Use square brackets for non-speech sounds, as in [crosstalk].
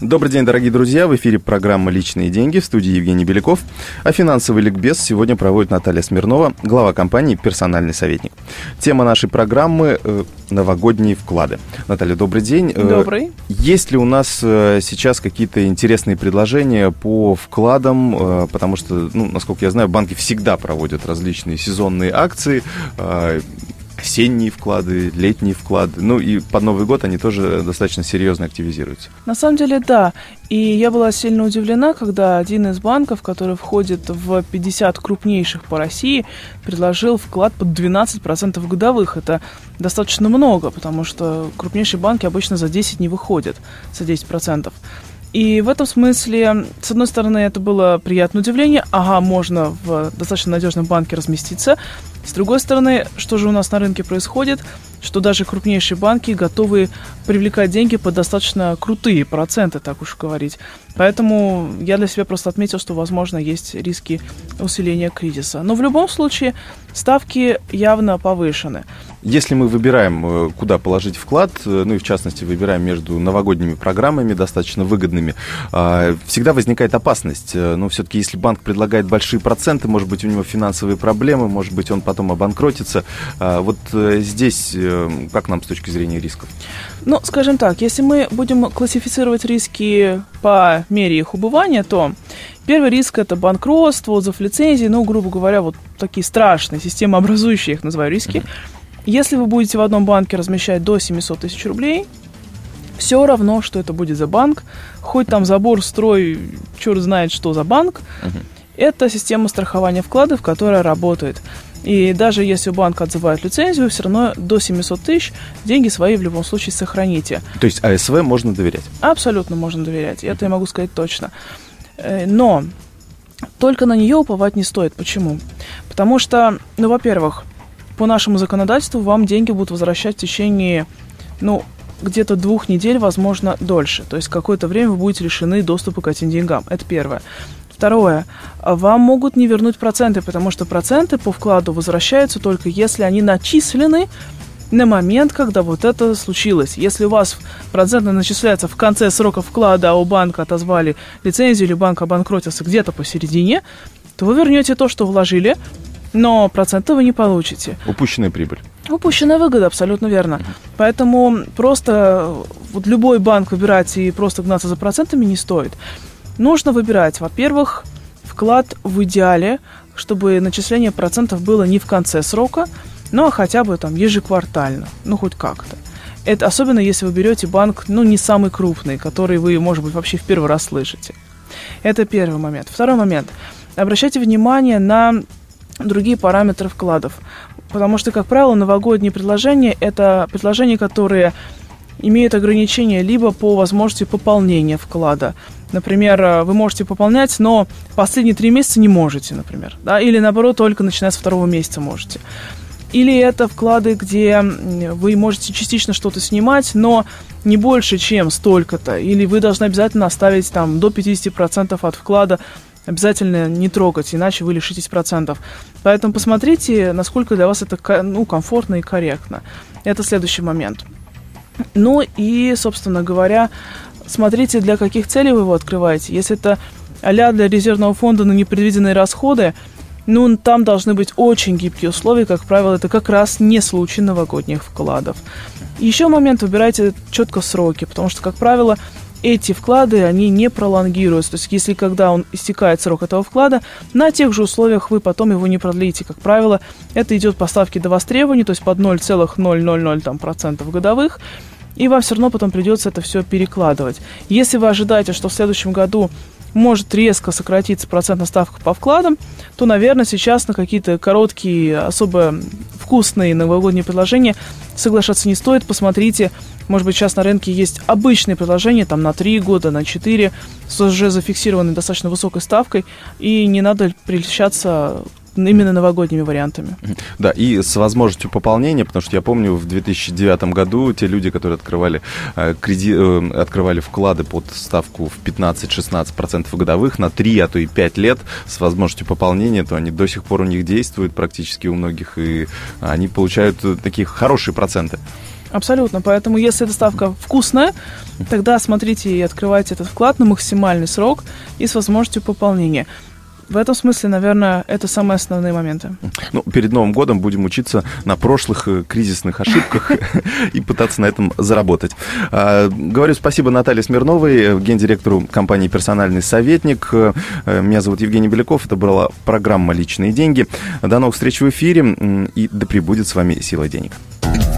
Добрый день, дорогие друзья. В эфире программа «Личные деньги» в студии Евгений Беляков. А финансовый ликбез сегодня проводит Наталья Смирнова, глава компании «Персональный советник». Тема нашей программы э, «Новогодние вклады». Наталья, добрый день. Э, добрый. Есть ли у нас э, сейчас какие-то интересные предложения по вкладам? Потому что, ну, насколько я знаю, банки всегда проводят различные сезонные акции осенние вклады, летние вклады. Ну и под Новый год они тоже достаточно серьезно активизируются. На самом деле, да. И я была сильно удивлена, когда один из банков, который входит в 50 крупнейших по России, предложил вклад под 12% годовых. Это достаточно много, потому что крупнейшие банки обычно за 10 не выходят, за 10%. И в этом смысле, с одной стороны, это было приятное удивление. Ага, можно в достаточно надежном банке разместиться. С другой стороны, что же у нас на рынке происходит? Что даже крупнейшие банки готовы привлекать деньги под достаточно крутые проценты, так уж говорить. Поэтому я для себя просто отметил, что, возможно, есть риски усиления кризиса. Но в любом случае ставки явно повышены. Если мы выбираем, э, куда положить вклад, э, ну и в частности выбираем между новогодними программами, достаточно выгодными, а, всегда возникает опасность. Э, ну, все-таки, если банк предлагает большие проценты, может быть, у него финансовые проблемы, может быть, он потом обанкротится. А, вот здесь как нам с точки зрения рисков? Ну, скажем так, если мы будем классифицировать риски по мере их убывания, то первый риск это банкротство, отзыв лицензии, ну, грубо говоря, вот такие страшные, системообразующие их называю риски. Mm-hmm если вы будете в одном банке размещать до 700 тысяч рублей, все равно, что это будет за банк, хоть там забор, строй, черт знает, что за банк, это система страхования вкладов, которая работает. И даже если банк отзывает лицензию, все равно до 700 тысяч деньги свои в любом случае сохраните. То есть АСВ можно доверять? Абсолютно можно доверять, это я могу сказать точно. Э, но только на нее уповать не стоит. Почему? Потому что, ну, во-первых, по нашему законодательству вам деньги будут возвращать в течение, ну, где-то двух недель, возможно, дольше. То есть какое-то время вы будете лишены доступа к этим деньгам. Это первое. Второе. Вам могут не вернуть проценты, потому что проценты по вкладу возвращаются только если они начислены на момент, когда вот это случилось. Если у вас проценты начисляются в конце срока вклада, а у банка отозвали лицензию или банк обанкротился где-то посередине, то вы вернете то, что вложили, но проценты вы не получите. Упущенная прибыль. Упущенная выгода, абсолютно верно. Поэтому просто вот любой банк выбирать и просто гнаться за процентами не стоит. Нужно выбирать, во-первых, вклад в идеале, чтобы начисление процентов было не в конце срока, но хотя бы там ежеквартально, ну хоть как-то. Это особенно если вы берете банк, ну не самый крупный, который вы, может быть, вообще в первый раз слышите. Это первый момент. Второй момент. Обращайте внимание на другие параметры вкладов. Потому что, как правило, новогодние предложения – это предложения, которые имеют ограничения либо по возможности пополнения вклада. Например, э, вы можете пополнять, но последние три месяца не можете, например. Да? Или, наоборот, только начиная с второго месяца можете. Или это вклады, где вы можете частично что-то снимать, но не больше, чем столько-то. Или вы должны обязательно оставить там до 50% от вклада обязательно не трогать, иначе вы лишитесь процентов. Поэтому посмотрите, насколько для вас это ну, комфортно и корректно. Это следующий момент. Ну и, собственно говоря, смотрите, для каких целей вы его открываете. Если это а для резервного фонда на непредвиденные расходы, ну, там должны быть очень гибкие условия, как правило, это как раз не случай новогодних вкладов. Еще момент, выбирайте четко сроки, потому что, как правило, эти вклады, они не пролонгируются. То есть, если когда он истекает срок этого вклада, на тех же условиях вы потом его не продлите. Как правило, это идет по ставке до востребования, то есть под 0,000 там, процентов годовых и вам все равно потом придется это все перекладывать. Если вы ожидаете, что в следующем году может резко сократиться процентная ставка по вкладам, то, наверное, сейчас на какие-то короткие, особо вкусные новогодние предложения соглашаться не стоит. Посмотрите, может быть, сейчас на рынке есть обычные предложения, там на 3 года, на 4, с уже зафиксированной достаточно высокой ставкой, и не надо прельщаться именно новогодними вариантами. Да, и с возможностью пополнения, потому что я помню, в 2009 году те люди, которые открывали, э, креди... э, открывали вклады под ставку в 15-16% годовых на 3, а то и 5 лет с возможностью пополнения, то они до сих пор у них действуют практически у многих, и они получают такие хорошие проценты. Абсолютно. Поэтому, если эта ставка вкусная, тогда смотрите и открывайте этот вклад на максимальный срок и с возможностью пополнения. В этом смысле, наверное, это самые основные моменты. Ну, перед Новым годом будем учиться на прошлых э, кризисных ошибках [laughs] и пытаться на этом заработать. А, говорю спасибо Наталье Смирновой, э, гендиректору компании «Персональный советник». Э, меня зовут Евгений Беляков. Это была программа «Личные деньги». До новых встреч в эфире и да пребудет с вами сила денег